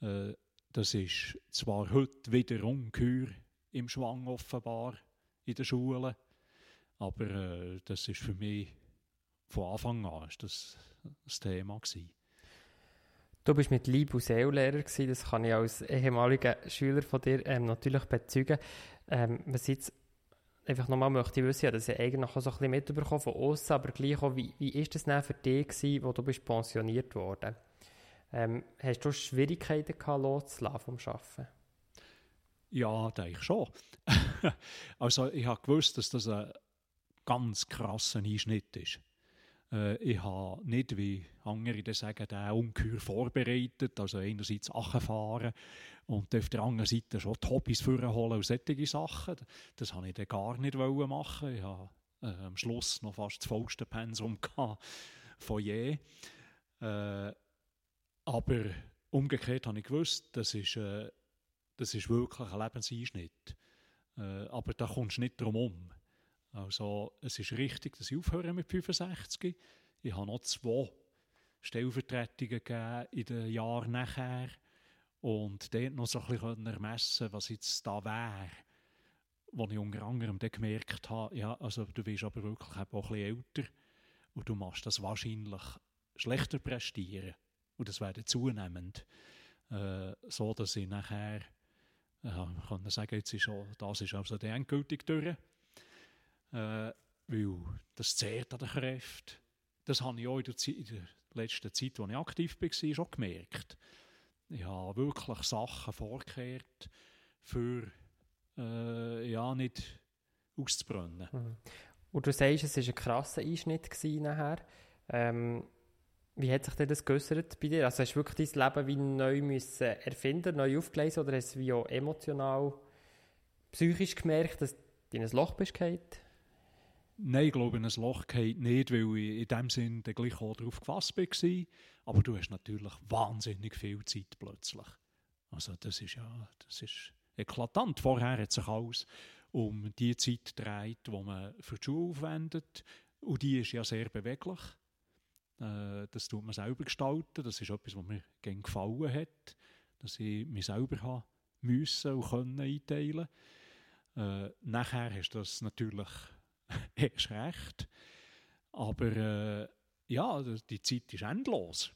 Speaker 3: Äh, das ist zwar heute wieder ungeheuer im Schwang offenbar in den Schulen, aber äh, das ist für mich von Anfang an ist das, das Thema gewesen.
Speaker 2: Du bist mit Liebe und Seele Lehrer gewesen, das kann ich als ehemaliger Schüler von dir ähm, natürlich bezeugen. Ähm, was jetzt einfach nochmal möchte ich wissen, dass ich eigentlich auch so ein bisschen mitbekommen von außen, aber gleich auch, wie, wie ist das denn für dich gewesen, wo du bist pensioniert worden? Ähm, hast du Schwierigkeiten gehabt, loszulassen vom Arbeiten?
Speaker 3: Ja, denke ich schon. also ich habe gewusst, dass das ein ganz krasser Einschnitt ist. Äh, ich habe nicht, wie andere sagen, den ungeheuer vorbereitet, also einerseits fahren und auf der anderen Seite schon die Hobbys vorholen und solche Sachen. Das habe ich dann gar nicht machen Ich habe äh, am Schluss noch fast das vollste Pensum von je. Äh, aber umgekehrt habe ich gewusst, das ist, äh, das ist wirklich ein Lebenseinschnitt. Äh, aber da kommst du nicht drum herum. Also es ist richtig, dass ich aufhöre mit 65. Ich habe noch zwei Stellvertretungen gegeben in den Jahren nachher und dort noch so ein bisschen ermessen, was jetzt da wäre. Wo ich unter anderem gemerkt habe, ja, also du bist aber wirklich auch ein bisschen älter und du machst das wahrscheinlich schlechter prestieren. Und das wäre zunehmend. Äh, so, dass ich nachher, äh, kann sagen, jetzt ist auch, das ist also die endgültig durch äh, weil das zehrt an den Kräften. Das habe ich auch in der, Zeit, in der letzten Zeit, als ich aktiv war, schon gemerkt. Ich habe wirklich Sachen vorgekehrt, für äh, ja, nicht auszubrennen. Mhm.
Speaker 2: Und du sagst, es war ein krasser Einschnitt nachher. Ähm, wie hat sich denn das geäußert bei dir? Also hast du wirklich dein Leben wie neu müssen erfinden, neu aufgelesen oder hast du wie auch emotional, psychisch gemerkt, dass du in ein Loch bist gefallen?
Speaker 3: Nein, ich glaube, in ein Loch geht nicht, weil ich in dem Sinn gleich auch darauf gefasst war. Aber du hast natürlich wahnsinnig viel Zeit plötzlich. Also das ist ja, das ist eklatant. Vorher hat sich alles um die Zeit gedreht, die man für die Schule aufwendet. Und die ist ja sehr beweglich. Äh, das tut man selber gestalten. Das ist etwas, was mir gerne gefallen hat. Dass ich mich selber habe müssen und können einteilen. Äh, nachher hast du das natürlich erst recht. Aber äh, ja, die Zeit ist endlos.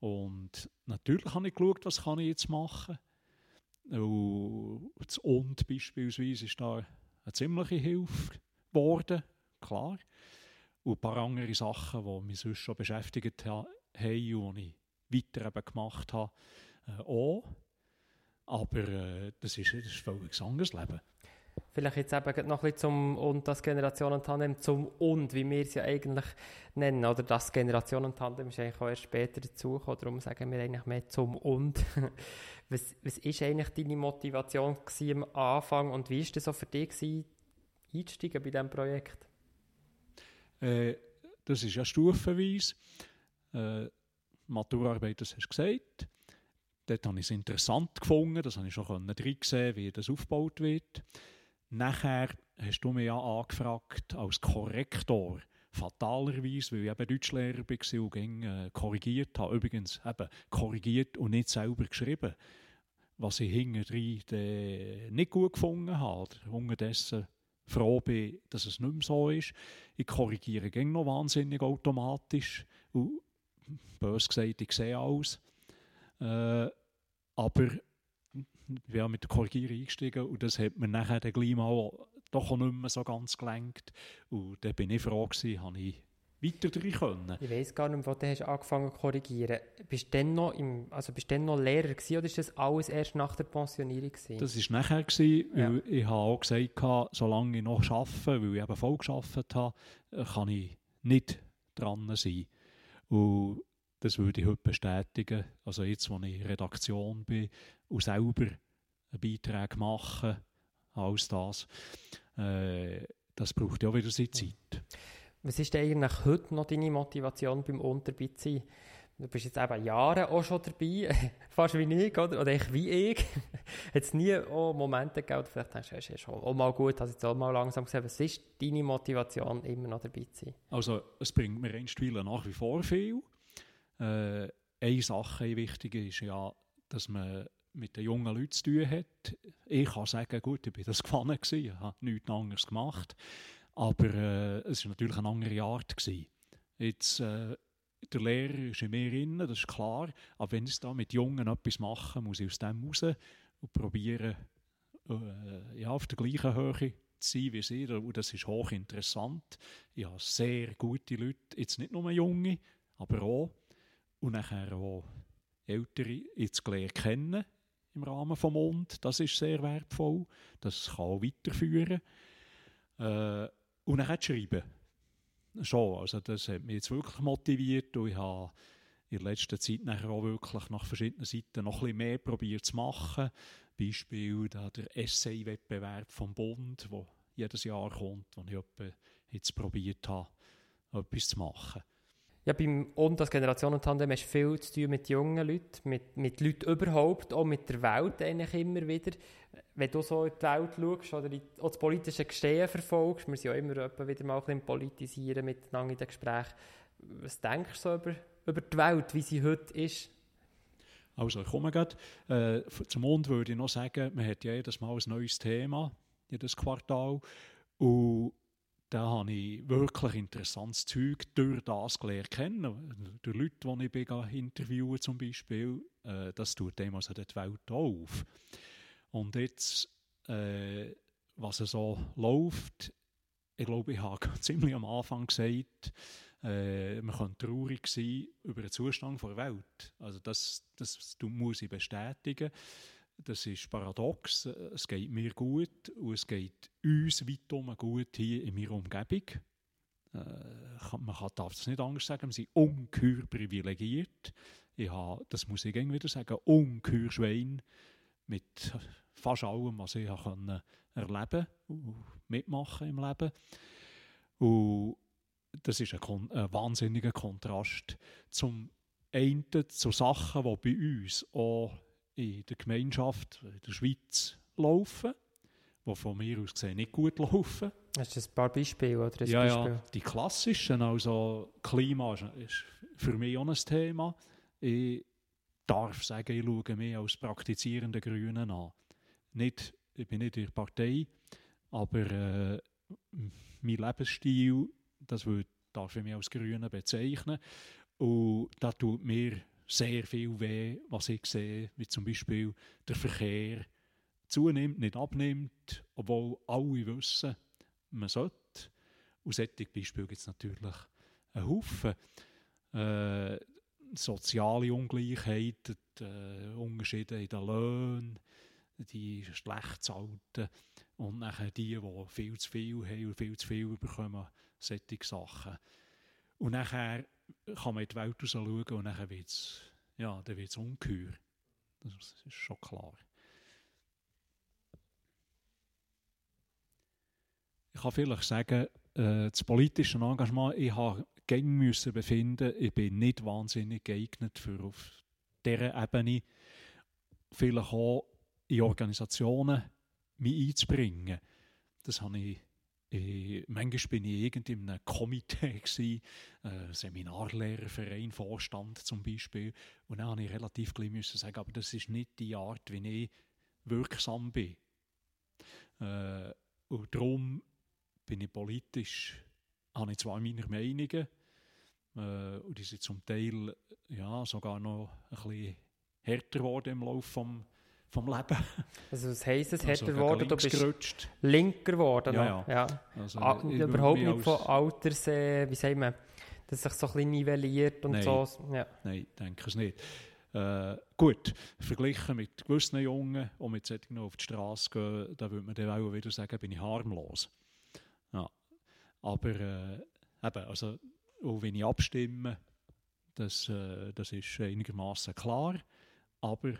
Speaker 3: Und natürlich habe ich geschaut, was kann ich jetzt machen. Und das Und beispielsweise ist da eine ziemliche Hilfe geworden, klar. Und ein paar andere Sachen, die mich sonst schon beschäftigt haben und die ich weiter eben gemacht habe, äh, auch. Aber äh, das, ist, das ist ein völlig anderes Leben.
Speaker 2: Vielleicht jetzt eben noch ein zum und das Generationentandem zum und, wie wir es ja eigentlich nennen, oder das Generationentandem ist eigentlich auch erst später dazugekommen, darum sagen wir eigentlich mehr zum und. was, was ist eigentlich deine Motivation am Anfang und wie war das so für dich gewesen, einzusteigen bei diesem Projekt?
Speaker 3: Äh, das ist ja stufenweise. Äh, Maturarbeit, das hast du gesagt. Dort habe ich es interessant gefunden, das habe ich schon drin gesehen, wie das aufgebaut wird. Nachher hast du mich ja angefragt als Korrektor. Fatalerweise, weil ich eben Deutschlehrer war und ging, äh, korrigiert habe. Übrigens eben korrigiert und nicht selber geschrieben. Was ich hinterher nicht gut gefunden habe. Unterdessen froh bin, dass es nicht mehr so ist. Ich korrigiere ging noch wahnsinnig automatisch. Und bös gesagt, ich sehe alles. Äh, aber bin mit der Korrigierung eingestiegen und das hat mir nachher dann gleich mal doch auch nicht mehr so ganz gelenkt. Und dann bin ich froh gewesen, habe ich weiter drin können.
Speaker 2: Ich weiß gar nicht, wo du hast angefangen zu korrigieren. Bist du noch, im, also bist du noch Lehrer gewesen, oder ist das alles erst nach der Pensionierung gewesen?
Speaker 3: Das war nachher, gewesen, weil ja. ich habe auch gesagt, solange ich noch arbeite, weil ich eben voll gearbeitet habe, kann ich nicht dran sein. Und das würde ich heute bestätigen. Also jetzt, wo ich in Redaktion bin und selber Beiträge mache, alles das, äh, das braucht ja wieder seine Zeit.
Speaker 2: Was ist denn eigentlich heute noch deine Motivation beim Unterbeiziehen? Du bist jetzt eben Jahre auch schon dabei, fast wie ich, oder? Oder ich wie ich. Hat es nie auch Momente gegeben, vielleicht denkst du, es ist schon auch mal gut, hast jetzt auch mal langsam gesehen. Was ist deine Motivation, immer noch dabei zu sein?
Speaker 3: Also, es bringt mir einstweilen nach wie vor viel. Äh, eine Sache, wichtig ist ja, dass man mit den jungen Leuten zu tun hat. Ich kann sagen, gut, ich war das gefangen, ich habe nichts anderes gemacht. Aber äh, es war natürlich eine andere Art. Gewesen. Jetzt, äh, der Lehrer ist in mir drin, das ist klar. Aber wenn ich da mit Jungen etwas mache, muss ich aus dem raus und probieren, äh, ja, auf der gleichen Höhe zu sein wie sie. Das ist hochinteressant. Ich habe sehr gute Leute, jetzt nicht nur junge, aber auch und nachher auch Ältere jetzt gelernt kennen im Rahmen vom Mund. Das ist sehr wertvoll. Das kann auch weiterführen. Äh, und dann schreiben. Schon, also das hat mich jetzt wirklich motiviert und ich habe in der letzten Zeit nachher auch wirklich nach verschiedenen Seiten noch ein mehr probiert zu machen. Beispiel da der Essay-Wettbewerb vom Bund, der jedes Jahr kommt, wo ich jetzt probiert habe, etwas zu machen.
Speaker 2: Ja, beim und das Generationentandem hast du viel zu tun mit jungen Leuten, mit, mit Leuten überhaupt, auch mit der Welt eigentlich immer wieder. Wenn du so in die Welt schaust oder in, auch das politische Gestehen verfolgst, wir sind ja immer wieder mal ein bisschen politisieren miteinander in den Gesprächen. Was denkst du so über, über die Welt, wie sie heute ist?
Speaker 3: Also ich komme gerade. Äh, zum Mond würde ich noch sagen, man hat ja jedes Mal ein neues Thema, jedes Quartal. Und da habe ich wirklich interessantes Zeug durch das gelernt kennen. Durch Leute, die ich bin, interviewen zum Beispiel, äh, das tut dem also die Welt auf. Und jetzt, äh, was so läuft, ich glaube, ich habe ziemlich am Anfang gesagt, äh, man kann traurig sein über den Zustand der Welt. Also das, das muss ich bestätigen. Das ist paradox. Es geht mir gut und es geht uns weitum gut hier in meiner Umgebung. Äh, man darf es nicht anders sagen, wir sind ungeheuer privilegiert. Ich habe, das muss ich wieder sagen, ungeheuer Schwein mit fast allem, was ich habe erleben und mitmachen im Leben. Und das ist ein, Kon ein wahnsinniger Kontrast zum einen zu Sachen, die bei uns auch in der Gemeinschaft, in der Schweiz laufen, die von mir aus gesehen nicht gut laufen.
Speaker 2: Hast du ein paar Beispiele? Oder
Speaker 3: ja,
Speaker 2: Beispiel?
Speaker 3: ja, die klassischen, also Klima ist für mich auch ein Thema. Ich darf sagen, ich schaue mich als praktizierende Grünen an. Nicht, ich bin nicht in der Partei, aber äh, mein Lebensstil, das würde, darf ich mich als Grüne bezeichnen. Und das tut mir sehr viel weh, was ich sehe, wie zum Beispiel der Verkehr zunimmt, nicht abnimmt, obwohl alle wissen, man sollte. Und solche Beispiele gibt es natürlich einen Haufen. Äh, soziale Ungleichheit, äh, Unterschiede in den Löhnen, die schlecht zahlten und nachher die, die viel zu viel haben und viel zu viel bekommen, solche Sachen. Und nachher kann man in die Welt schauen und dann wird es ja, ungeheuer. Das ist schon klar. Ich kann vielleicht sagen, äh, das politische Engagement, ich habe müssen befinden, ich bin nicht wahnsinnig geeignet für auf dieser Ebene vielleicht auch in Organisationen mich einzubringen. Das habe ich ich, manchmal bin ich irgendwie in einem Komitee, gewesen, äh, Seminarlehrerverein, Vorstand zum Beispiel. Und dann musste ich relativ gleich müssen sagen, aber das ist nicht die Art, wie ich wirksam bin. Äh, und darum bin ich politisch, habe ich zwar meine Meinungen, äh, und die sind zum Teil ja, sogar noch ein bisschen härter geworden im Laufe des vom Leben.
Speaker 2: Also was heisst es,
Speaker 3: also
Speaker 2: härter geworden? Du bist
Speaker 3: gerutscht.
Speaker 2: linker geworden?
Speaker 3: Ja, ja.
Speaker 2: ja.
Speaker 3: Also,
Speaker 2: ah, überhaupt nicht von Alters, äh, wie sagen wir, dass sich so ein bisschen nivelliert und
Speaker 3: Nein.
Speaker 2: so. Ja.
Speaker 3: Nein, denke es nicht. Äh, gut, verglichen mit gewissen Jungen, die mit solchen auf die Straße gehen, da würde man dann auch wieder sagen, bin ich harmlos. Ja. Aber äh, eben, also, auch wenn ich abstimme, das, äh, das ist einigermaßen klar, aber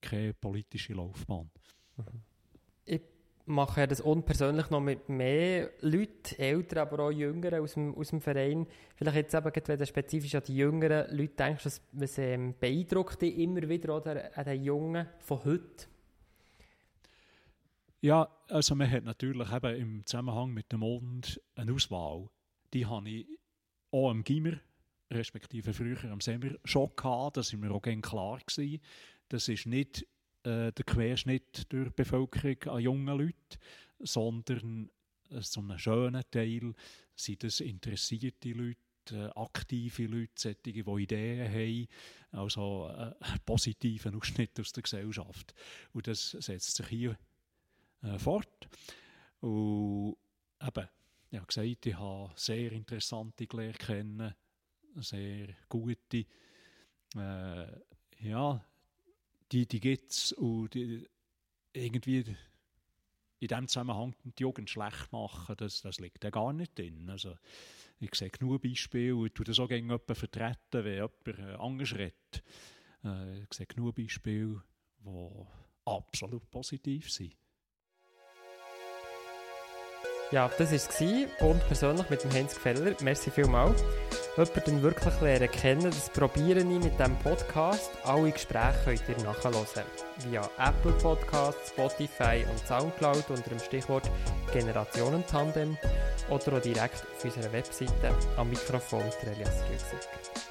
Speaker 3: keine politische Laufbahn.
Speaker 2: Ich mache das unpersönlich noch mit mehr Leuten, Eltern, aber auch Jüngeren aus dem, aus dem Verein. Vielleicht jetzt eben, wenn du spezifisch an die jüngeren Leute denkst, was, was ähm, beeindruckt dich immer wieder oder, an den Jungen von heute?
Speaker 3: Ja, also man hat natürlich eben im Zusammenhang mit dem Mond eine Auswahl. Die habe ich auch am Gimmer, respektive früher am Semmer, schon gehabt. Das war mir auch klar. Gewesen. Das ist nicht äh, der Querschnitt der Bevölkerung an jungen Leuten, sondern äh, zu einem schönen Teil sind es interessierte Leute, äh, aktive Leute, solche, die Ideen haben, also äh, einen positiven Ausschnitt aus der Gesellschaft. Und das setzt sich hier äh, fort. Und eben, ich habe gesagt, ich habe sehr interessante gelernt kennen, sehr gute. Äh, ja, die, die gibt es und die, irgendwie in diesem Zusammenhang die Jugend schlecht machen, das, das liegt ja gar nicht drin. Also, ich sehe genug Beispiele und tue das auch gegen jemanden vertreten, wenn jemand äh, anders redet. Äh, ich sehe genug Beispiele, die absolut positiv sind.
Speaker 2: Ja, das war es. Und persönlich mit dem Heinz Gefeller. Merci vielmals. Jemanden wirklich lernen kennen, das probiere ich mit diesem Podcast. Alle Gespräche könnt ihr nachhören. Via Apple Podcasts, Spotify und Soundcloud unter dem Stichwort Generationentandem oder auch direkt auf unserer Webseite am Mikrofon Elias Rüegsegger.